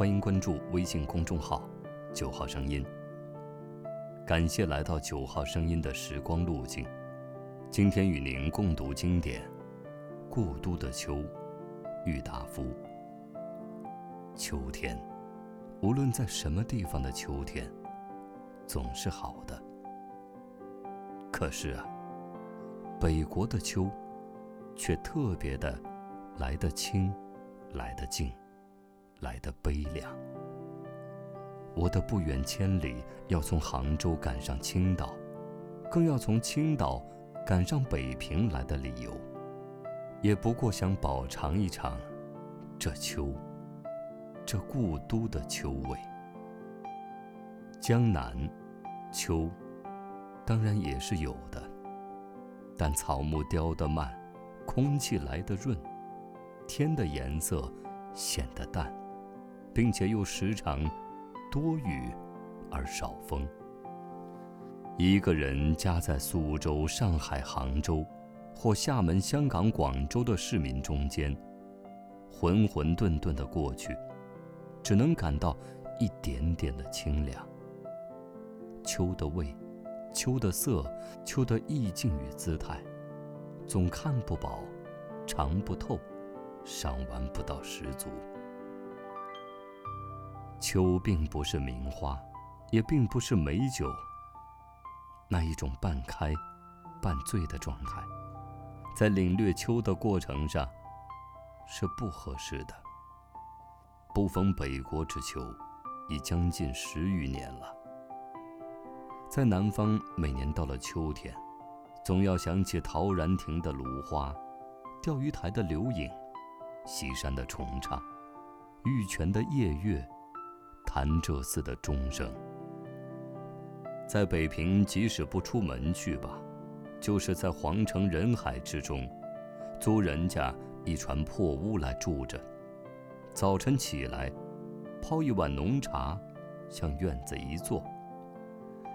欢迎关注微信公众号“九号声音”。感谢来到九号声音的时光路径。今天与您共读经典《故都的秋》，郁达夫。秋天，无论在什么地方的秋天，总是好的。可是啊，北国的秋，却特别的来得清，来得静。来的悲凉。我的不远千里要从杭州赶上青岛，更要从青岛赶上北平来的理由，也不过想饱尝一尝这秋，这故都的秋味。江南，秋，当然也是有的，但草木凋得慢，空气来得润，天的颜色显得淡。并且又时常多雨而少风。一个人夹在苏州、上海、杭州，或厦门、香港、广州的市民中间，浑浑沌沌的过去，只能感到一点点的清凉。秋的味，秋的色，秋的意境与姿态，总看不饱，尝不透，赏玩不到十足。秋并不是名花，也并不是美酒。那一种半开、半醉的状态，在领略秋的过程上，是不合适的。不逢北国之秋，已将近十余年了。在南方，每年到了秋天，总要想起陶然亭的芦花，钓鱼台的柳影，西山的重唱，玉泉的夜月。潭柘寺的钟声，在北平，即使不出门去吧，就是在皇城人海之中，租人家一船破屋来住着。早晨起来，泡一碗浓茶，向院子一坐，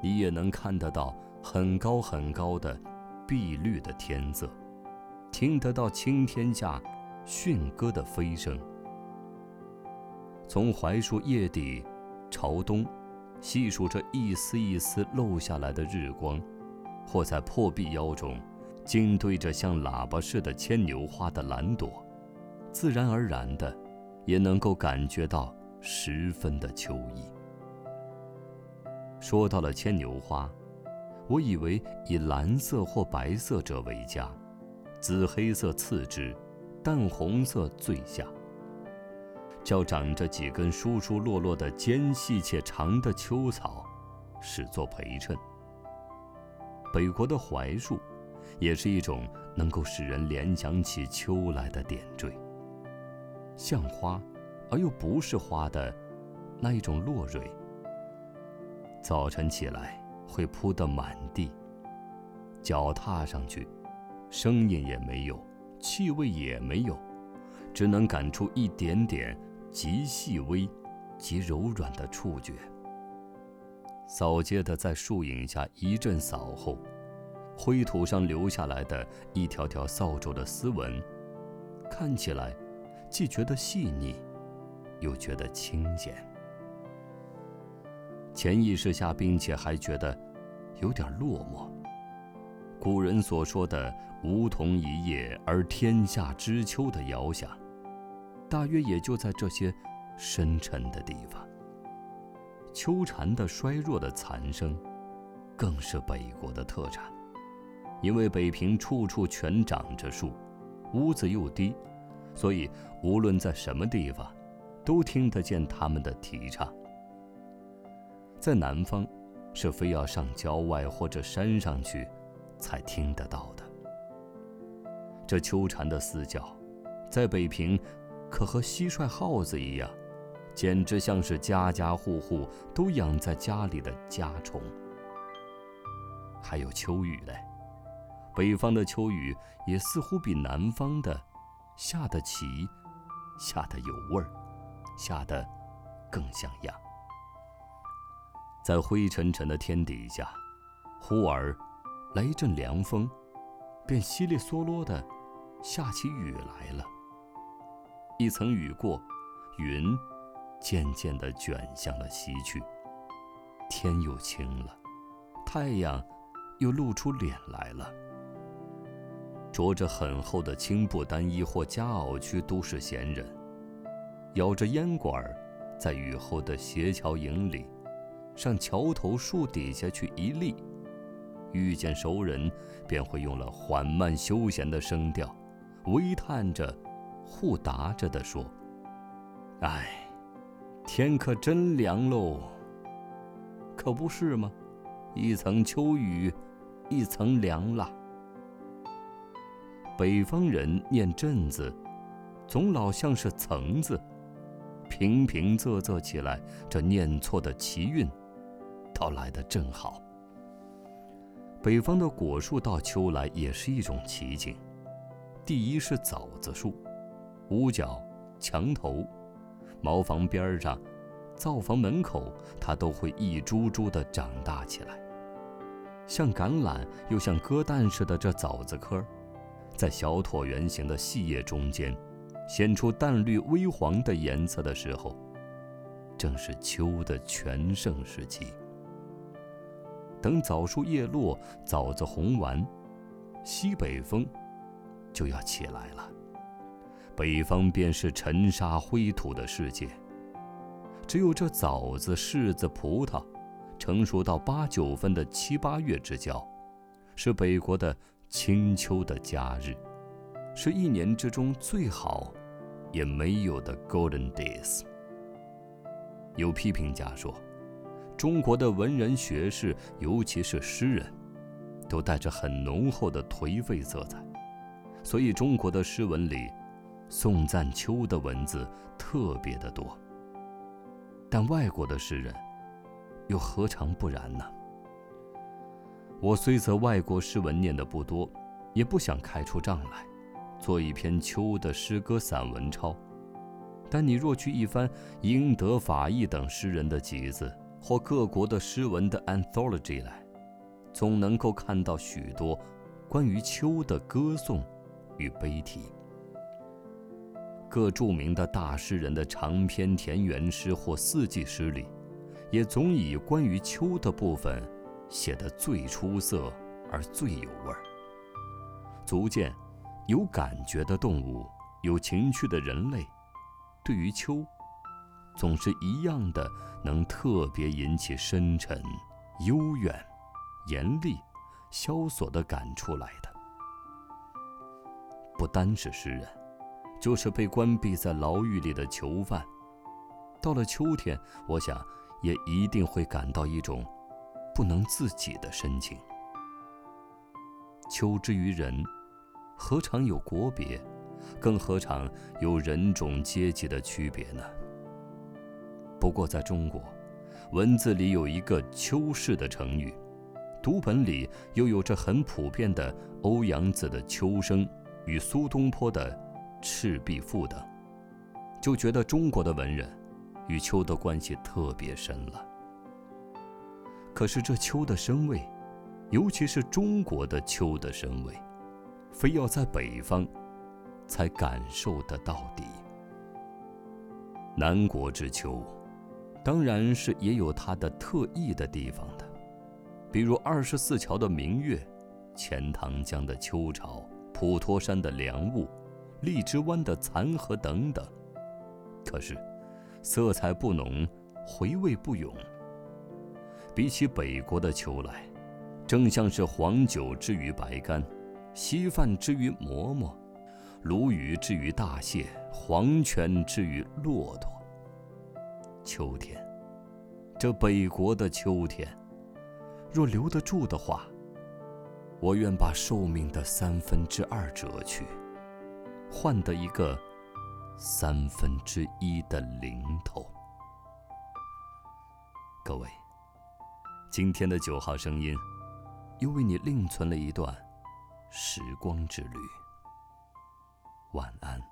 你也能看得到很高很高的碧绿的天色，听得到青天下驯鸽的飞声。从槐树叶底朝东，细数着一丝一丝漏下来的日光，或在破壁腰中，竟对着像喇叭似的牵牛花的蓝朵，自然而然的，也能够感觉到十分的秋意。说到了牵牛花，我以为以蓝色或白色者为佳，紫黑色次之，淡红色最下。叫长着几根疏疏落落的尖细且长的秋草，使作陪衬。北国的槐树，也是一种能够使人联想起秋来的点缀。像花，而又不是花的，那一种落蕊。早晨起来会铺得满地，脚踏上去，声音也没有，气味也没有，只能感出一点点。极细微、极柔软的触觉。扫街的在树影下一阵扫后，灰土上留下来的一条条扫帚的丝纹，看起来既觉得细腻，又觉得清闲。潜意识下，并且还觉得有点落寞。古人所说的“梧桐一叶而天下知秋”的遥想。大约也就在这些深沉的地方。秋蝉的衰弱的残声，更是北国的特产。因为北平处处全长着树，屋子又低，所以无论在什么地方，都听得见他们的啼唱。在南方，是非要上郊外或者山上去，才听得到的。这秋蝉的嘶叫，在北平。可和蟋蟀、耗子一样，简直像是家家户户都养在家里的家虫。还有秋雨嘞，北方的秋雨也似乎比南方的下得齐，下得有味儿，下得更像样。在灰沉沉的天底下，忽而来一阵凉风，便稀里嗦啰的下起雨来了。一层雨过，云渐渐地卷向了西去，天又晴了，太阳又露出脸来了。着着很厚的青布单衣或夹袄区都市闲人，咬着烟管，在雨后的斜桥影里，上桥头树底下去一立，遇见熟人，便会用了缓慢休闲的声调，微叹着，互答着的说：“哎，天可真凉喽。可不是吗？一层秋雨，一层凉啦。”北方人念“镇”字，总老像是“层”字，平平仄仄起来，这念错的奇韵，倒来得正好。北方的果树到秋来也是一种奇景。第一是枣子树，屋角、墙头、茅房边上、灶房门口，它都会一株株的长大起来，像橄榄又像鸽蛋似的这枣子壳。在小椭圆形的细叶中间，显出淡绿微黄的颜色的时候，正是秋的全盛时期。等枣树叶落，枣子红完，西北风就要起来了。北方便是尘沙灰土的世界，只有这枣子、柿子、葡萄，成熟到八九分的七八月之交，是北国的。清秋的假日，是一年之中最好，也没有的 golden days。有批评家说，中国的文人学士，尤其是诗人，都带着很浓厚的颓废色彩，所以中国的诗文里，宋赞秋的文字特别的多。但外国的诗人，又何尝不然呢？我虽则外国诗文念的不多，也不想开出账来，做一篇秋的诗歌散文抄。但你若去一番英德法意等诗人的集子，或各国的诗文的 anthology 来，总能够看到许多关于秋的歌颂与悲题。各著名的大诗人的长篇田园诗或四季诗里，也总以关于秋的部分。写得最出色而最有味儿，足见有感觉的动物，有情趣的人类，对于秋，总是一样的，能特别引起深沉、悠远、严厉、萧索的感触来的。不单是诗人，就是被关闭在牢狱里的囚犯，到了秋天，我想也一定会感到一种。不能自己的深情。秋之于人，何尝有国别，更何尝有人种阶级的区别呢？不过在中国，文字里有一个“秋氏”的成语，读本里又有着很普遍的欧阳子的《秋声》与苏东坡的《赤壁赋》等，就觉得中国的文人与秋的关系特别深了。可是这秋的深味，尤其是中国的秋的深味，非要在北方才感受得到底。南国之秋，当然是也有它的特异的地方的，比如二十四桥的明月，钱塘江的秋潮，普陀山的凉雾，荔枝湾的残荷等等。可是，色彩不浓，回味不永。比起北国的秋来，正像是黄酒之于白干，稀饭之于馍馍，鲈鱼之于大蟹，黄泉之于骆驼。秋天，这北国的秋天，若留得住的话，我愿把寿命的三分之二折去，换得一个三分之一的零头。各位。今天的九号声音，又为你另存了一段时光之旅。晚安。